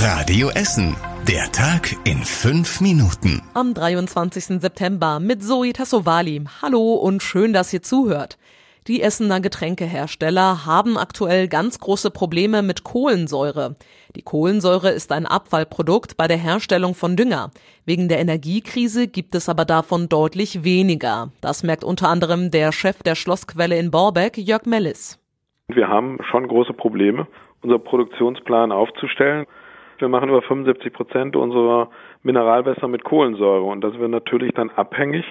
Radio Essen. Der Tag in fünf Minuten. Am 23. September mit Zoe Tassovali. Hallo und schön, dass ihr zuhört. Die Essener Getränkehersteller haben aktuell ganz große Probleme mit Kohlensäure. Die Kohlensäure ist ein Abfallprodukt bei der Herstellung von Dünger. Wegen der Energiekrise gibt es aber davon deutlich weniger. Das merkt unter anderem der Chef der Schlossquelle in Borbeck, Jörg Mellis. Wir haben schon große Probleme, unser Produktionsplan aufzustellen. Wir machen über 75 Prozent unserer Mineralwässer mit Kohlensäure und das wird natürlich dann abhängig.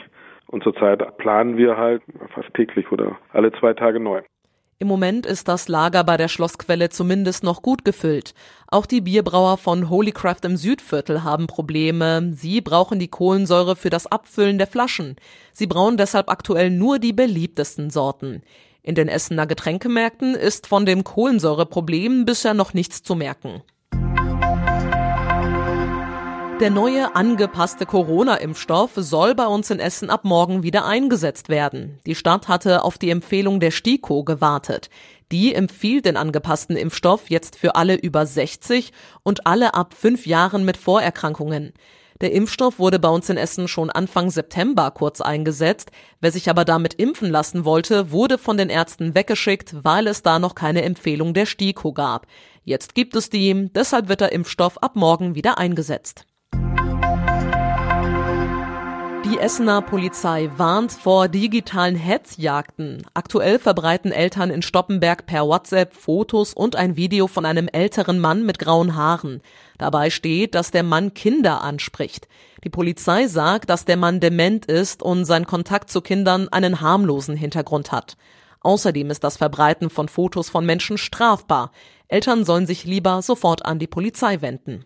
Und zurzeit planen wir halt fast täglich oder alle zwei Tage neu. Im Moment ist das Lager bei der Schlossquelle zumindest noch gut gefüllt. Auch die Bierbrauer von Holycraft im Südviertel haben Probleme. Sie brauchen die Kohlensäure für das Abfüllen der Flaschen. Sie brauen deshalb aktuell nur die beliebtesten Sorten. In den Essener Getränkemärkten ist von dem Kohlensäureproblem bisher noch nichts zu merken. Der neue angepasste Corona-Impfstoff soll bei uns in Essen ab morgen wieder eingesetzt werden. Die Stadt hatte auf die Empfehlung der STIKO gewartet. Die empfiehlt den angepassten Impfstoff jetzt für alle über 60 und alle ab fünf Jahren mit Vorerkrankungen. Der Impfstoff wurde bei uns in Essen schon Anfang September kurz eingesetzt. Wer sich aber damit impfen lassen wollte, wurde von den Ärzten weggeschickt, weil es da noch keine Empfehlung der STIKO gab. Jetzt gibt es die, deshalb wird der Impfstoff ab morgen wieder eingesetzt. Die Essener Polizei warnt vor digitalen Hetzjagden. Aktuell verbreiten Eltern in Stoppenberg per WhatsApp Fotos und ein Video von einem älteren Mann mit grauen Haaren. Dabei steht, dass der Mann Kinder anspricht. Die Polizei sagt, dass der Mann dement ist und sein Kontakt zu Kindern einen harmlosen Hintergrund hat. Außerdem ist das Verbreiten von Fotos von Menschen strafbar. Eltern sollen sich lieber sofort an die Polizei wenden.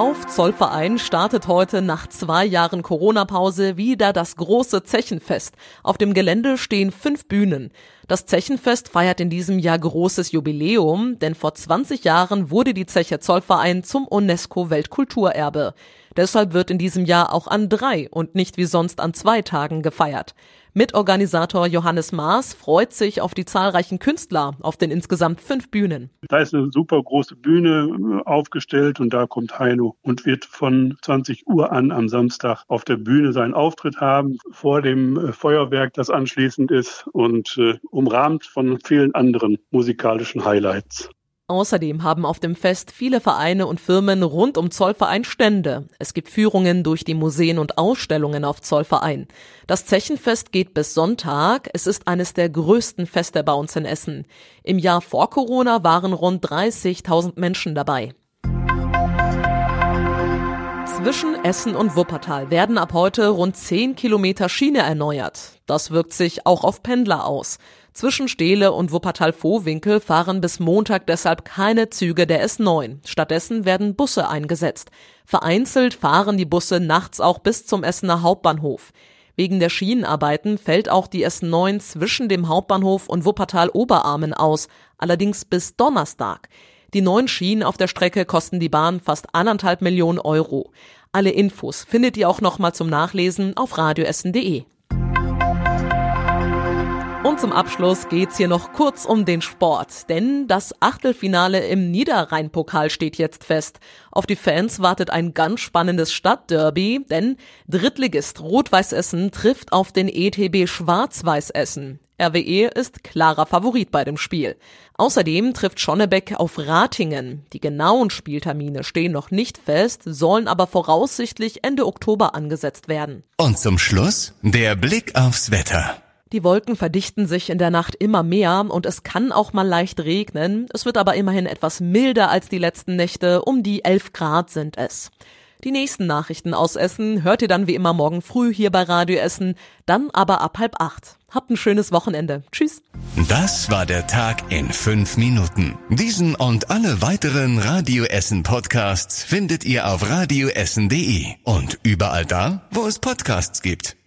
Auf Zollverein startet heute nach zwei Jahren Corona-Pause wieder das große Zechenfest. Auf dem Gelände stehen fünf Bühnen. Das Zechenfest feiert in diesem Jahr großes Jubiläum, denn vor 20 Jahren wurde die Zeche Zollverein zum UNESCO-Weltkulturerbe. Deshalb wird in diesem Jahr auch an drei und nicht wie sonst an zwei Tagen gefeiert. Mitorganisator Johannes Maas freut sich auf die zahlreichen Künstler auf den insgesamt fünf Bühnen. Da ist eine super große Bühne äh, aufgestellt und da kommt Heino und wird von 20 Uhr an am Samstag auf der Bühne seinen Auftritt haben, vor dem äh, Feuerwerk, das anschließend ist und äh, umrahmt von vielen anderen musikalischen Highlights. Außerdem haben auf dem Fest viele Vereine und Firmen rund um Zollverein Stände. Es gibt Führungen durch die Museen und Ausstellungen auf Zollverein. Das Zechenfest geht bis Sonntag. Es ist eines der größten Feste bei uns in Essen. Im Jahr vor Corona waren rund 30.000 Menschen dabei. Zwischen Essen und Wuppertal werden ab heute rund 10 Kilometer Schiene erneuert. Das wirkt sich auch auf Pendler aus. Zwischen Steele und Wuppertal-Vohwinkel fahren bis Montag deshalb keine Züge der S9. Stattdessen werden Busse eingesetzt. Vereinzelt fahren die Busse nachts auch bis zum Essener Hauptbahnhof. Wegen der Schienenarbeiten fällt auch die S9 zwischen dem Hauptbahnhof und Wuppertal-Oberarmen aus, allerdings bis Donnerstag. Die neuen Schienen auf der Strecke kosten die Bahn fast anderthalb Millionen Euro. Alle Infos findet ihr auch nochmal zum Nachlesen auf radioessen.de. Und zum Abschluss geht's hier noch kurz um den Sport, denn das Achtelfinale im Niederrhein-Pokal steht jetzt fest. Auf die Fans wartet ein ganz spannendes Stadtderby, denn Drittligist Rot-Weiß Essen trifft auf den ETB Schwarz-Weiß Essen. RWE ist klarer Favorit bei dem Spiel. Außerdem trifft Schonnebeck auf Ratingen. Die genauen Spieltermine stehen noch nicht fest, sollen aber voraussichtlich Ende Oktober angesetzt werden. Und zum Schluss der Blick aufs Wetter. Die Wolken verdichten sich in der Nacht immer mehr und es kann auch mal leicht regnen. Es wird aber immerhin etwas milder als die letzten Nächte. Um die 11 Grad sind es. Die nächsten Nachrichten aus Essen hört ihr dann wie immer morgen früh hier bei Radio Essen, dann aber ab halb acht. Habt ein schönes Wochenende. Tschüss. Das war der Tag in fünf Minuten. Diesen und alle weiteren Radio Essen Podcasts findet ihr auf radioessen.de und überall da, wo es Podcasts gibt.